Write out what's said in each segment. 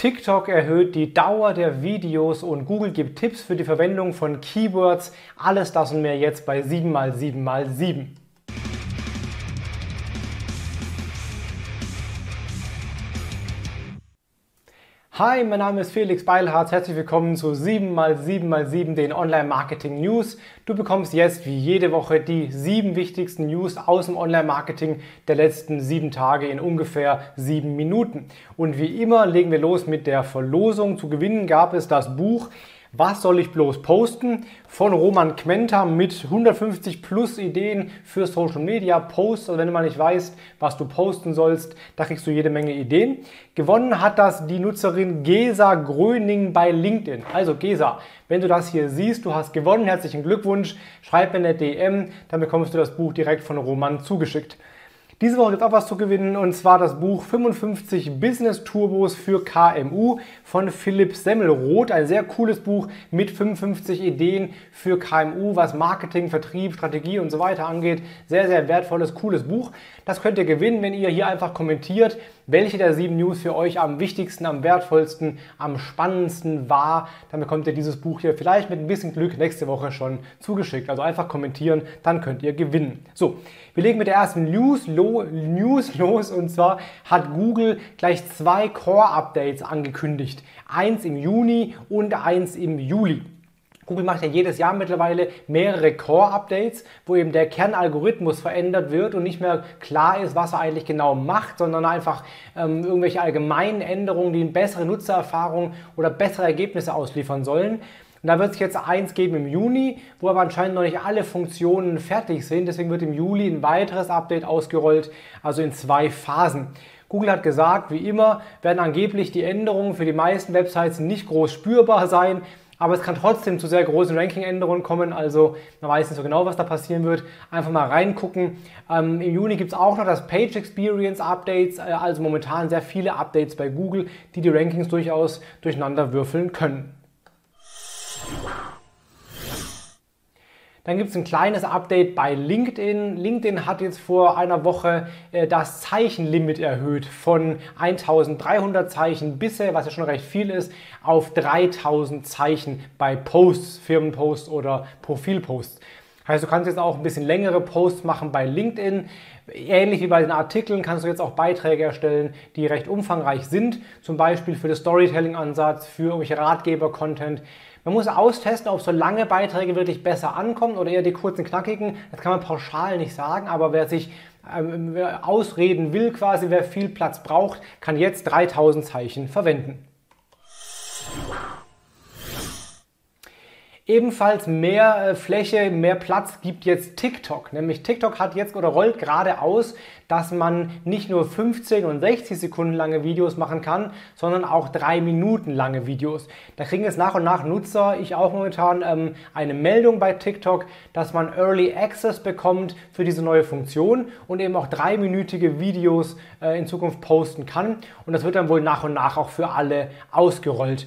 TikTok erhöht die Dauer der Videos und Google gibt Tipps für die Verwendung von Keywords. Alles das und mehr jetzt bei 7x7x7. Hi, mein Name ist Felix Beilharz. Herzlich willkommen zu 7x7x7, den Online-Marketing News. Du bekommst jetzt wie jede Woche die sieben wichtigsten News aus dem Online-Marketing der letzten sieben Tage in ungefähr sieben Minuten. Und wie immer legen wir los mit der Verlosung. Zu gewinnen gab es das Buch was soll ich bloß posten? Von Roman Quenter mit 150 plus Ideen für Social Media Posts. Also wenn du mal nicht weißt, was du posten sollst, da kriegst du jede Menge Ideen. Gewonnen hat das die Nutzerin Gesa Gröning bei LinkedIn. Also Gesa, wenn du das hier siehst, du hast gewonnen, herzlichen Glückwunsch. Schreib mir eine DM, dann bekommst du das Buch direkt von Roman zugeschickt. Diese Woche gibt es auch was zu gewinnen und zwar das Buch 55 Business Turbos für KMU von Philipp Semmelroth. Ein sehr cooles Buch mit 55 Ideen für KMU, was Marketing, Vertrieb, Strategie und so weiter angeht. Sehr, sehr wertvolles, cooles Buch. Das könnt ihr gewinnen, wenn ihr hier einfach kommentiert, welche der sieben News für euch am wichtigsten, am wertvollsten, am spannendsten war. Dann bekommt ihr dieses Buch hier vielleicht mit ein bisschen Glück nächste Woche schon zugeschickt. Also einfach kommentieren, dann könnt ihr gewinnen. So, wir legen mit der ersten News, lo, News los und zwar hat Google gleich zwei Core-Updates angekündigt. Eins im Juni und eins im Juli. Google macht ja jedes Jahr mittlerweile mehrere Core-Updates, wo eben der Kernalgorithmus verändert wird und nicht mehr klar ist, was er eigentlich genau macht, sondern einfach ähm, irgendwelche allgemeinen Änderungen, die eine bessere Nutzererfahrung oder bessere Ergebnisse ausliefern sollen. Und da wird es jetzt eins geben im Juni, wo aber anscheinend noch nicht alle Funktionen fertig sind. Deswegen wird im Juli ein weiteres Update ausgerollt, also in zwei Phasen. Google hat gesagt, wie immer werden angeblich die Änderungen für die meisten Websites nicht groß spürbar sein, aber es kann trotzdem zu sehr großen Ranking-Änderungen kommen. Also man weiß nicht so genau, was da passieren wird. Einfach mal reingucken. Ähm, Im Juni gibt es auch noch das Page Experience Updates, äh, also momentan sehr viele Updates bei Google, die die Rankings durchaus durcheinander würfeln können. Dann gibt es ein kleines Update bei LinkedIn. LinkedIn hat jetzt vor einer Woche äh, das Zeichenlimit erhöht von 1300 Zeichen bisher, was ja schon recht viel ist, auf 3000 Zeichen bei Posts, Firmenposts oder Profilposts. Heißt, du kannst jetzt auch ein bisschen längere Posts machen bei LinkedIn. Ähnlich wie bei den Artikeln kannst du jetzt auch Beiträge erstellen, die recht umfangreich sind. Zum Beispiel für den Storytelling-Ansatz, für irgendwelche Ratgeber-Content. Man muss austesten, ob so lange Beiträge wirklich besser ankommen oder eher die kurzen, knackigen. Das kann man pauschal nicht sagen, aber wer sich ähm, ausreden will, quasi wer viel Platz braucht, kann jetzt 3000 Zeichen verwenden. Ebenfalls mehr äh, Fläche, mehr Platz gibt jetzt TikTok. Nämlich TikTok hat jetzt oder rollt gerade aus, dass man nicht nur 15 und 60 Sekunden lange Videos machen kann, sondern auch drei Minuten lange Videos. Da kriegen jetzt nach und nach Nutzer, ich auch momentan, ähm, eine Meldung bei TikTok, dass man Early Access bekommt für diese neue Funktion und eben auch dreiminütige Videos äh, in Zukunft posten kann. Und das wird dann wohl nach und nach auch für alle ausgerollt.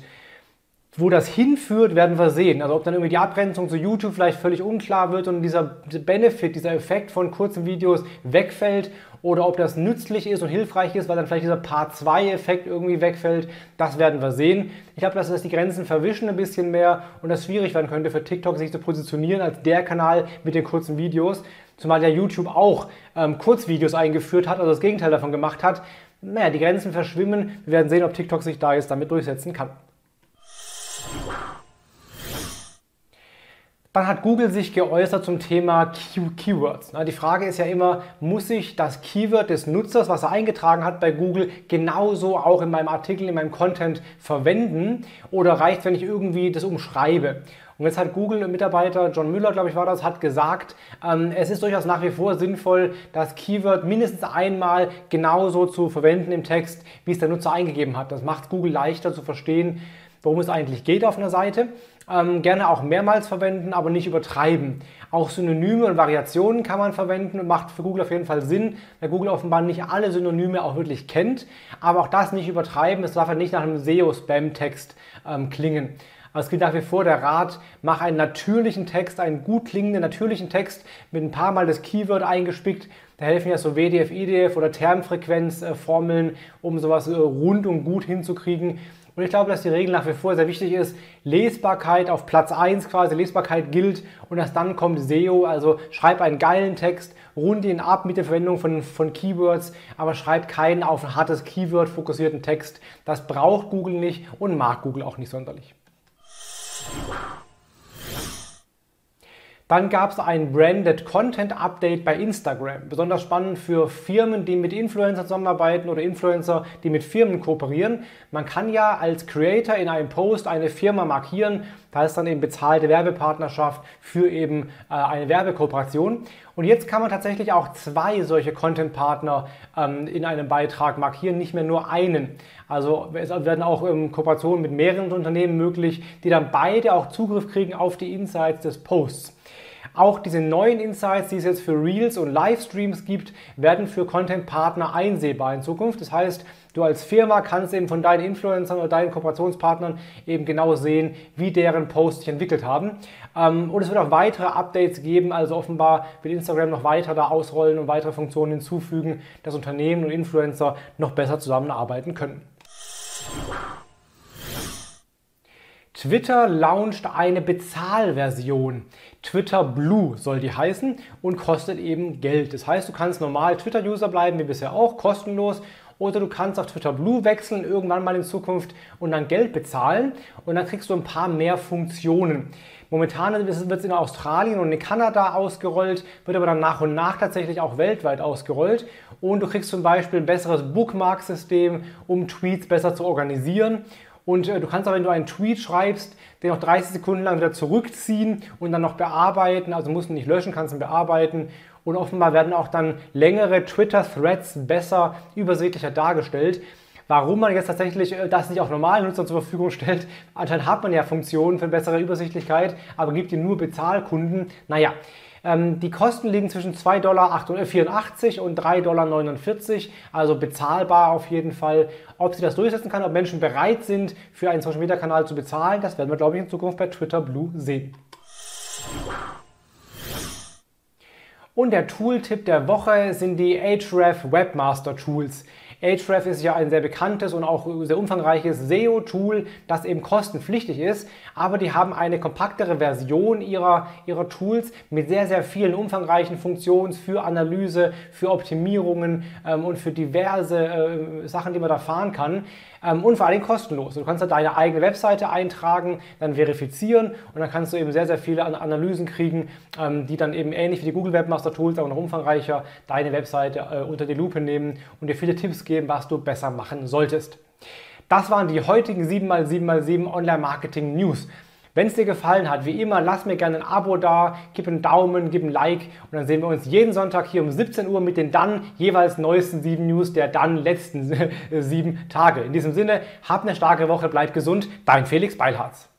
Wo das hinführt, werden wir sehen. Also ob dann irgendwie die Abgrenzung zu YouTube vielleicht völlig unklar wird und dieser Benefit, dieser Effekt von kurzen Videos wegfällt oder ob das nützlich ist und hilfreich ist, weil dann vielleicht dieser Part 2 Effekt irgendwie wegfällt, das werden wir sehen. Ich glaube, dass das die Grenzen verwischen ein bisschen mehr und das schwierig werden könnte für TikTok sich zu positionieren als der Kanal mit den kurzen Videos, zumal ja YouTube auch ähm, Kurzvideos eingeführt hat, also das Gegenteil davon gemacht hat. Naja, die Grenzen verschwimmen. Wir werden sehen, ob TikTok sich da jetzt damit durchsetzen kann. Dann hat Google sich geäußert zum Thema Keywords. Die Frage ist ja immer, muss ich das Keyword des Nutzers, was er eingetragen hat bei Google, genauso auch in meinem Artikel, in meinem Content verwenden oder reicht, wenn ich irgendwie das umschreibe? Und jetzt hat Google-Mitarbeiter John Müller, glaube ich, war das, hat gesagt, ähm, es ist durchaus nach wie vor sinnvoll, das Keyword mindestens einmal genauso zu verwenden im Text, wie es der Nutzer eingegeben hat. Das macht Google leichter zu verstehen, worum es eigentlich geht auf einer Seite. Ähm, gerne auch mehrmals verwenden, aber nicht übertreiben. Auch Synonyme und Variationen kann man verwenden und macht für Google auf jeden Fall Sinn, weil Google offenbar nicht alle Synonyme auch wirklich kennt. Aber auch das nicht übertreiben, es darf halt nicht nach einem SEO-Spam-Text ähm, klingen. Es gilt nach wie vor der Rat, mach einen natürlichen Text, einen gut klingenden natürlichen Text mit ein paar Mal das Keyword eingespickt. Da helfen ja so WDF, IDF oder Termfrequenzformeln, um sowas rund und gut hinzukriegen. Und ich glaube, dass die Regel nach wie vor sehr wichtig ist. Lesbarkeit auf Platz 1 quasi, Lesbarkeit gilt und erst dann kommt SEO, also schreib einen geilen Text, rund ihn ab mit der Verwendung von, von Keywords, aber schreib keinen auf ein hartes Keyword fokussierten Text. Das braucht Google nicht und mag Google auch nicht sonderlich. Dann gab es ein Branded Content Update bei Instagram. Besonders spannend für Firmen, die mit Influencern zusammenarbeiten oder Influencer, die mit Firmen kooperieren. Man kann ja als Creator in einem Post eine Firma markieren. Da ist dann eben bezahlte Werbepartnerschaft für eben äh, eine Werbekooperation. Und jetzt kann man tatsächlich auch zwei solche Content-Partner ähm, in einem Beitrag markieren, nicht mehr nur einen. Also es werden auch ähm, Kooperationen mit mehreren Unternehmen möglich, die dann beide auch Zugriff kriegen auf die Insights des Posts. Auch diese neuen Insights, die es jetzt für Reels und Livestreams gibt, werden für Content-Partner einsehbar in Zukunft. Das heißt, du als Firma kannst eben von deinen Influencern oder deinen Kooperationspartnern eben genau sehen, wie deren Posts sich entwickelt haben. Ähm, und es wird auch weitere Updates geben, also offenbar wird Instagram noch weiter da ausrollen und weitere Funktionen hinzufügen, dass Unternehmen und Influencer noch besser zusammenarbeiten können. Twitter launcht eine Bezahlversion. Twitter Blue soll die heißen und kostet eben Geld. Das heißt, du kannst normal Twitter-User bleiben, wie bisher auch, kostenlos. Oder du kannst auf Twitter Blue wechseln, irgendwann mal in Zukunft und dann Geld bezahlen und dann kriegst du ein paar mehr Funktionen. Momentan wird es in Australien und in Kanada ausgerollt, wird aber dann nach und nach tatsächlich auch weltweit ausgerollt. Und du kriegst zum Beispiel ein besseres Bookmark-System, um Tweets besser zu organisieren. Und äh, du kannst auch, wenn du einen Tweet schreibst, den noch 30 Sekunden lang wieder zurückziehen und dann noch bearbeiten. Also musst du nicht löschen, kannst ihn bearbeiten. Und offenbar werden auch dann längere Twitter-Threads besser, übersichtlicher dargestellt. Warum man jetzt tatsächlich äh, das nicht auch normalen Nutzern zur Verfügung stellt, anscheinend hat man ja Funktionen für bessere Übersichtlichkeit, aber gibt die nur Bezahlkunden. Naja, ähm, die Kosten liegen zwischen 2,84 Dollar und 3,49 Dollar, also bezahlbar auf jeden Fall. Ob sie das durchsetzen kann, ob Menschen bereit sind, für einen Social Media Kanal zu bezahlen, das werden wir, glaube ich, in Zukunft bei Twitter Blue sehen. Und der Tooltip der Woche sind die Ahrefs Webmaster Tools. Ahrefs ist ja ein sehr bekanntes und auch sehr umfangreiches SEO-Tool, das eben kostenpflichtig ist, aber die haben eine kompaktere Version ihrer, ihrer Tools mit sehr, sehr vielen umfangreichen Funktionen für Analyse, für Optimierungen ähm, und für diverse äh, Sachen, die man da fahren kann ähm, und vor allem kostenlos. Du kannst da deine eigene Webseite eintragen, dann verifizieren und dann kannst du eben sehr, sehr viele Analysen kriegen, ähm, die dann eben ähnlich wie die Google Webmaster Tools, aber noch umfangreicher deine Webseite äh, unter die Lupe nehmen und dir viele Tipps geben was du besser machen solltest. Das waren die heutigen 7x7x7 Online-Marketing News. Wenn es dir gefallen hat, wie immer, lass mir gerne ein Abo da, gib einen Daumen, gib ein Like und dann sehen wir uns jeden Sonntag hier um 17 Uhr mit den dann jeweils neuesten 7 News der dann letzten 7 Tage. In diesem Sinne, hab eine starke Woche, bleib gesund, dein Felix Beilharz.